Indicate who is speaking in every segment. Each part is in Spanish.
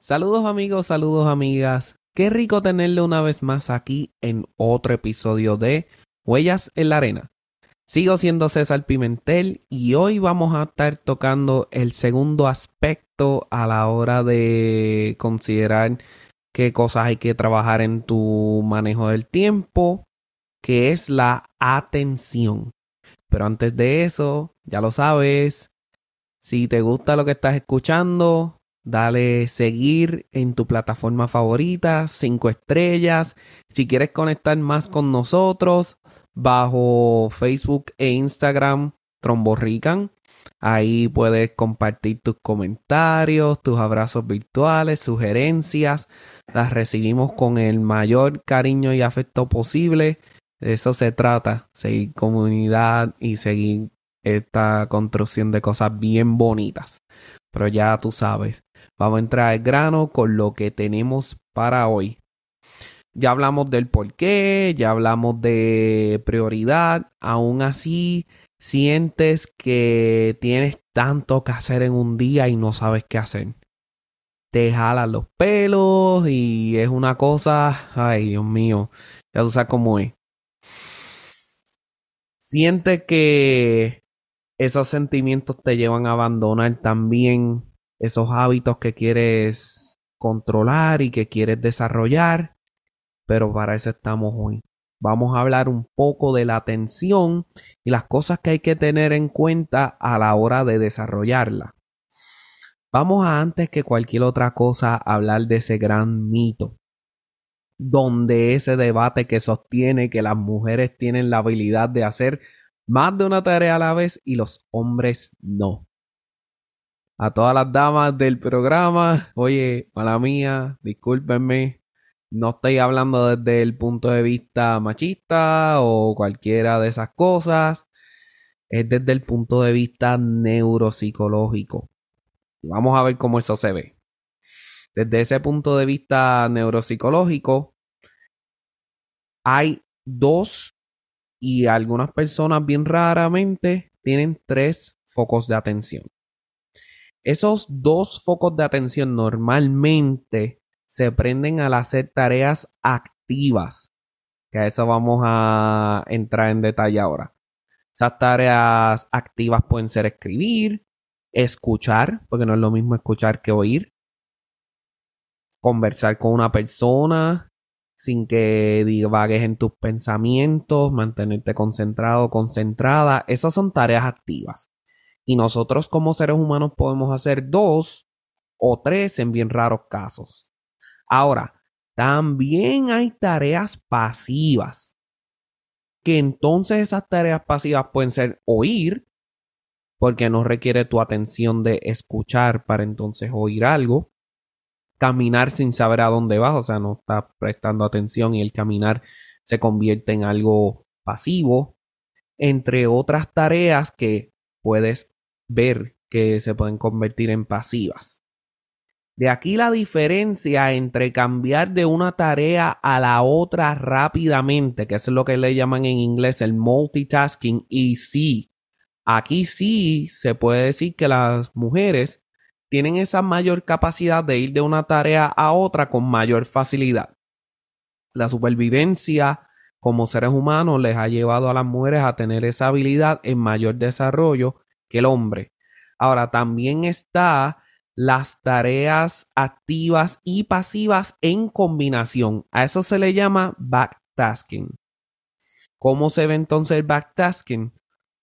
Speaker 1: Saludos amigos, saludos amigas. Qué rico tenerle una vez más aquí en otro episodio de Huellas en la Arena. Sigo siendo César Pimentel y hoy vamos a estar tocando el segundo aspecto a la hora de considerar qué cosas hay que trabajar en tu manejo del tiempo, que es la atención. Pero antes de eso, ya lo sabes, si te gusta lo que estás escuchando, dale seguir en tu plataforma favorita, cinco estrellas. Si quieres conectar más con nosotros, bajo Facebook e Instagram, Tromborrican. Ahí puedes compartir tus comentarios, tus abrazos virtuales, sugerencias. Las recibimos con el mayor cariño y afecto posible. De eso se trata, seguir comunidad y seguir esta construcción de cosas bien bonitas. Pero ya tú sabes, vamos a entrar al grano con lo que tenemos para hoy. Ya hablamos del por qué, ya hablamos de prioridad, aún así sientes que tienes tanto que hacer en un día y no sabes qué hacer. Te jalan los pelos y es una cosa, ay Dios mío, ya tú sabes cómo es. Siente que esos sentimientos te llevan a abandonar también esos hábitos que quieres controlar y que quieres desarrollar. Pero para eso estamos hoy. Vamos a hablar un poco de la atención y las cosas que hay que tener en cuenta a la hora de desarrollarla. Vamos a antes que cualquier otra cosa hablar de ese gran mito, donde ese debate que sostiene que las mujeres tienen la habilidad de hacer más de una tarea a la vez y los hombres no. A todas las damas del programa, oye, mala mía, discúlpenme, no estoy hablando desde el punto de vista machista o cualquiera de esas cosas, es desde el punto de vista neuropsicológico. Vamos a ver cómo eso se ve. Desde ese punto de vista neuropsicológico, hay dos y algunas personas bien raramente tienen tres focos de atención. Esos dos focos de atención normalmente se prenden al hacer tareas activas, que a eso vamos a entrar en detalle ahora. Esas tareas activas pueden ser escribir, escuchar, porque no es lo mismo escuchar que oír, conversar con una persona, sin que divagues en tus pensamientos, mantenerte concentrado, concentrada. Esas son tareas activas. Y nosotros como seres humanos podemos hacer dos o tres en bien raros casos. Ahora, también hay tareas pasivas. Que entonces esas tareas pasivas pueden ser oír, porque no requiere tu atención de escuchar para entonces oír algo caminar sin saber a dónde vas, o sea, no estás prestando atención y el caminar se convierte en algo pasivo, entre otras tareas que puedes ver que se pueden convertir en pasivas. De aquí la diferencia entre cambiar de una tarea a la otra rápidamente, que es lo que le llaman en inglés el multitasking, y sí, aquí sí se puede decir que las mujeres tienen esa mayor capacidad de ir de una tarea a otra con mayor facilidad. La supervivencia como seres humanos les ha llevado a las mujeres a tener esa habilidad en mayor desarrollo que el hombre. Ahora también está las tareas activas y pasivas en combinación. A eso se le llama backtasking. ¿Cómo se ve entonces el backtasking?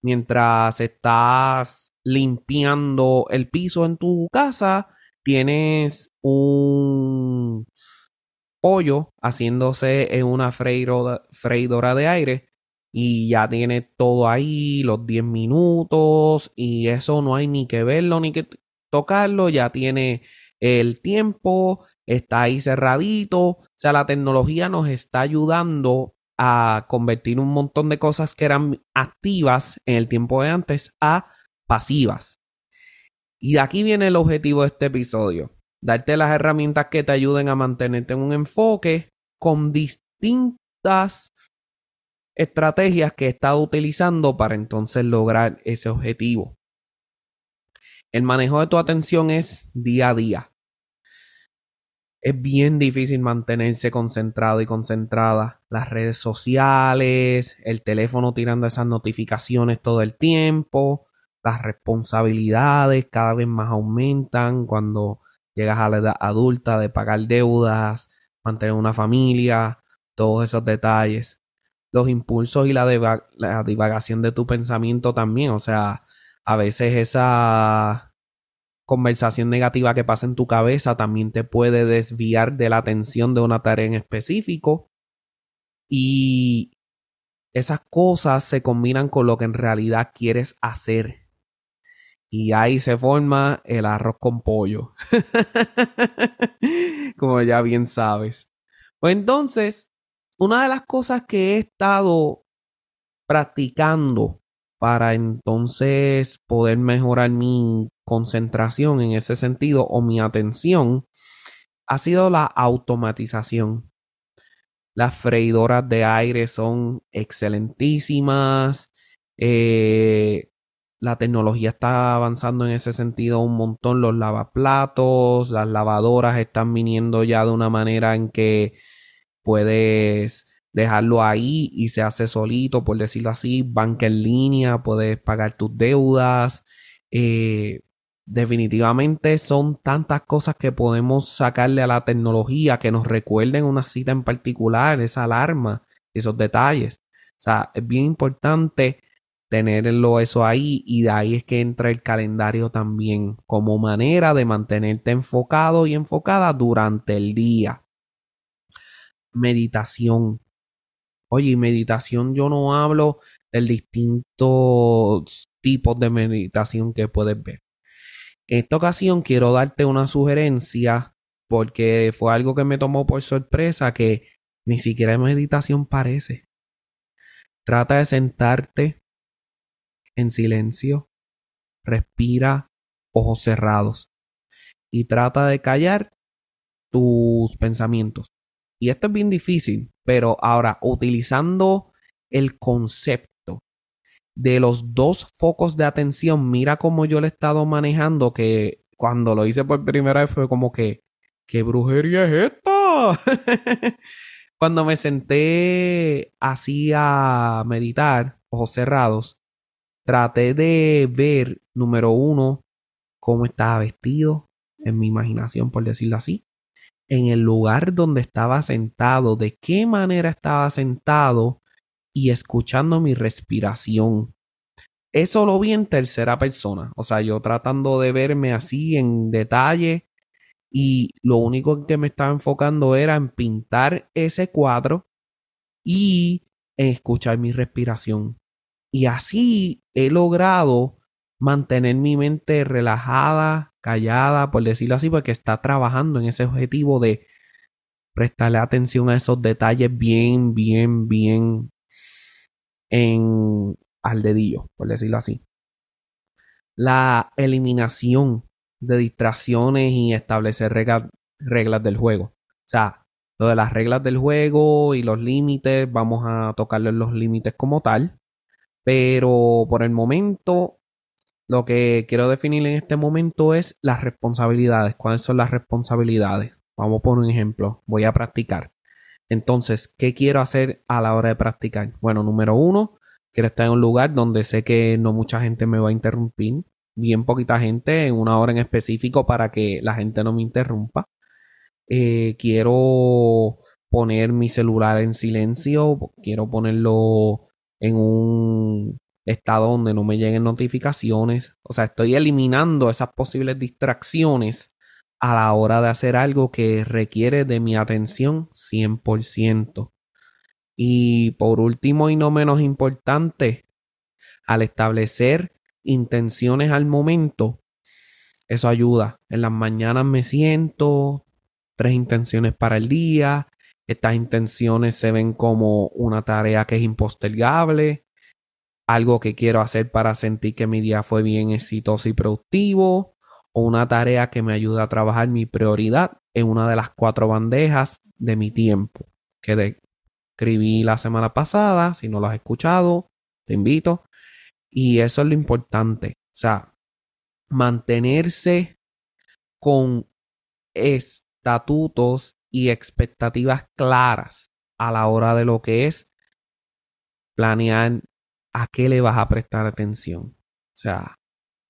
Speaker 1: Mientras estás limpiando el piso en tu casa, tienes un pollo haciéndose en una freidora, de aire y ya tiene todo ahí, los 10 minutos y eso no hay ni que verlo ni que tocarlo, ya tiene el tiempo, está ahí cerradito, o sea, la tecnología nos está ayudando a convertir un montón de cosas que eran activas en el tiempo de antes a pasivas. Y de aquí viene el objetivo de este episodio. Darte las herramientas que te ayuden a mantenerte en un enfoque con distintas estrategias que he estado utilizando para entonces lograr ese objetivo. El manejo de tu atención es día a día. Es bien difícil mantenerse concentrado y concentrada. Las redes sociales, el teléfono tirando esas notificaciones todo el tiempo, las responsabilidades cada vez más aumentan cuando llegas a la edad adulta de pagar deudas, mantener una familia, todos esos detalles. Los impulsos y la, divagación de tu pensamiento también, o sea, a veces esa conversación negativa que pasa en tu cabeza también te puede desviar de la atención de una tarea en específico. Y esas cosas se combinan con lo que en realidad quieres hacer. Y ahí se forma el arroz con pollo. Como ya bien sabes. Pues entonces, una de las cosas que he estado practicando para entonces poder mejorar mi concentración en ese sentido o mi atención ha sido la automatización. Las freidoras de aire son excelentísimas. Eh, la tecnología está avanzando en ese sentido un montón. Los lavaplatos, las lavadoras están viniendo ya de una manera en que puedes dejarlo ahí y se hace solito, por decirlo así. Banca en línea, puedes pagar tus deudas. Eh, definitivamente son tantas cosas que podemos sacarle a la tecnología que nos recuerden una cita en particular, esa alarma, esos detalles. O sea, es bien importante tenerlo eso ahí y de ahí es que entra el calendario también como manera de mantenerte enfocado y enfocada durante el día. Meditación. Oye, meditación yo no hablo del distintos tipos de meditación que puedes ver. En esta ocasión quiero darte una sugerencia porque fue algo que me tomó por sorpresa que ni siquiera meditación parece. Trata de sentarte en silencio, respira, ojos cerrados y trata de callar tus pensamientos. Y esto es bien difícil, pero ahora utilizando el concepto de los dos focos de atención, mira cómo yo lo he estado manejando, que cuando lo hice por primera vez fue como que, ¿qué brujería es esta? cuando me senté así a meditar, ojos cerrados, traté de ver, número uno, cómo estaba vestido, en mi imaginación, por decirlo así, en el lugar donde estaba sentado, de qué manera estaba sentado y escuchando mi respiración. Eso lo vi en tercera persona, o sea, yo tratando de verme así en detalle y lo único que me estaba enfocando era en pintar ese cuadro y en escuchar mi respiración. Y así he logrado mantener mi mente relajada, callada, por decirlo así, porque está trabajando en ese objetivo de prestarle atención a esos detalles bien, bien, bien en al dedillo, por decirlo así. La eliminación de distracciones y establecer reglas del juego. O sea, lo de las reglas del juego y los límites, vamos a tocarle los límites como tal. Pero por el momento, lo que quiero definir en este momento es las responsabilidades. ¿Cuáles son las responsabilidades? Vamos por un ejemplo. Voy a practicar. Entonces, ¿qué quiero hacer a la hora de practicar? Bueno, número uno, quiero estar en un lugar donde sé que no mucha gente me va a interrumpir. Bien poquita gente en una hora en específico para que la gente no me interrumpa. Eh, quiero poner mi celular en silencio. Quiero ponerlo en un estado donde no me lleguen notificaciones. O sea, estoy eliminando esas posibles distracciones a la hora de hacer algo que requiere de mi atención 100%. Y por último y no menos importante, al establecer intenciones al momento, eso ayuda. En las mañanas me siento, tres intenciones para el día, estas intenciones se ven como una tarea que es impostergable, algo que quiero hacer para sentir que mi día fue bien exitoso y productivo, o una tarea que me ayuda a trabajar mi prioridad en una de las cuatro bandejas de mi tiempo que escribí la semana pasada. Si no lo has escuchado, te invito. Y eso es lo importante. O sea, mantenerse con estatutos y expectativas claras a la hora de lo que es planear a qué le vas a prestar atención. O sea,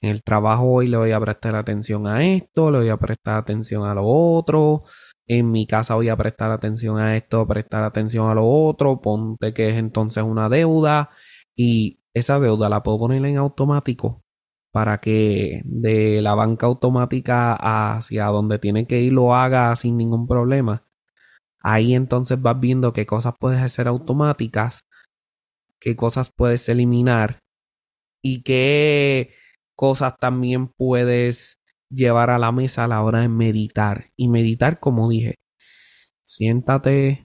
Speaker 1: en el trabajo hoy le voy a prestar atención a esto, le voy a prestar atención a lo otro. En mi casa voy a prestar atención a esto, prestar atención a lo otro. Ponte que es entonces una deuda y esa deuda la puedo poner en automático para que de la banca automática hacia donde tiene que ir lo haga sin ningún problema. Ahí entonces vas viendo qué cosas puedes hacer automáticas, qué cosas puedes eliminar y qué cosas también puedes llevar a la mesa a la hora de meditar. Y meditar, como dije, siéntate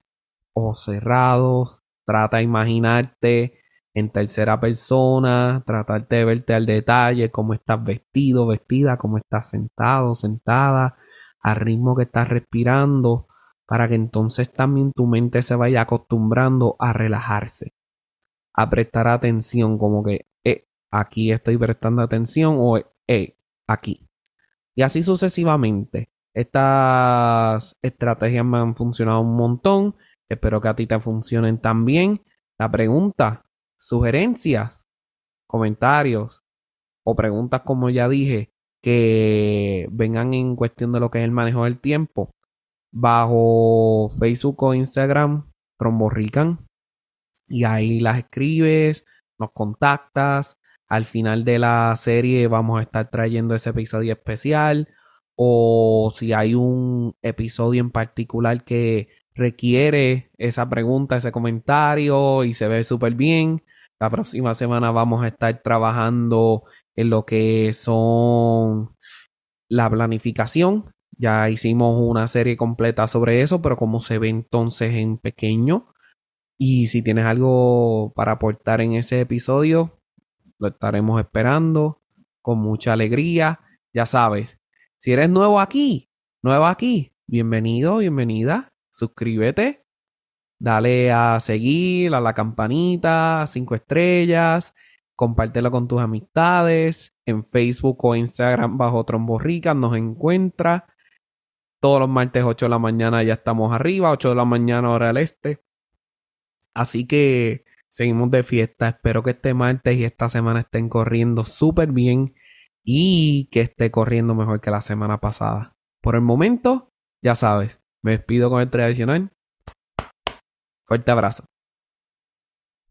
Speaker 1: o cerrado, trata de imaginarte en tercera persona, tratarte de verte al detalle, cómo estás vestido, vestida, cómo estás sentado, sentada, al ritmo que estás respirando, para que entonces también tu mente se vaya acostumbrando a relajarse, a prestar atención, como que eh, aquí estoy prestando atención o eh, aquí. Y así sucesivamente. Estas estrategias me han funcionado un montón. Espero que a ti te funcionen también. La pregunta sugerencias, comentarios o preguntas, como ya dije, que vengan en cuestión de lo que es el manejo del tiempo, bajo Facebook o Instagram, Tromborrican, y ahí las escribes, nos contactas. Al final de la serie vamos a estar trayendo ese episodio especial. O si hay un episodio en particular que requiere esa pregunta, ese comentario y se ve súper bien. La próxima semana vamos a estar trabajando en lo que son la planificación. Ya hicimos una serie completa sobre eso, pero como se ve entonces en pequeño. Y si tienes algo para aportar en ese episodio, lo estaremos esperando con mucha alegría. Ya sabes, si eres nuevo aquí, nuevo aquí, bienvenido, bienvenida suscríbete, dale a seguir, a la campanita, cinco estrellas, compártelo con tus amistades, en Facebook o Instagram bajo Tromborrica nos encuentra. Todos los martes 8 de la mañana ya estamos arriba, 8 de la mañana hora del este. Así que seguimos de fiesta. Espero que este martes y esta semana estén corriendo súper bien y que esté corriendo mejor que la semana pasada. Por el momento, ya sabes, me despido con el tradicional. Fuerte abrazo.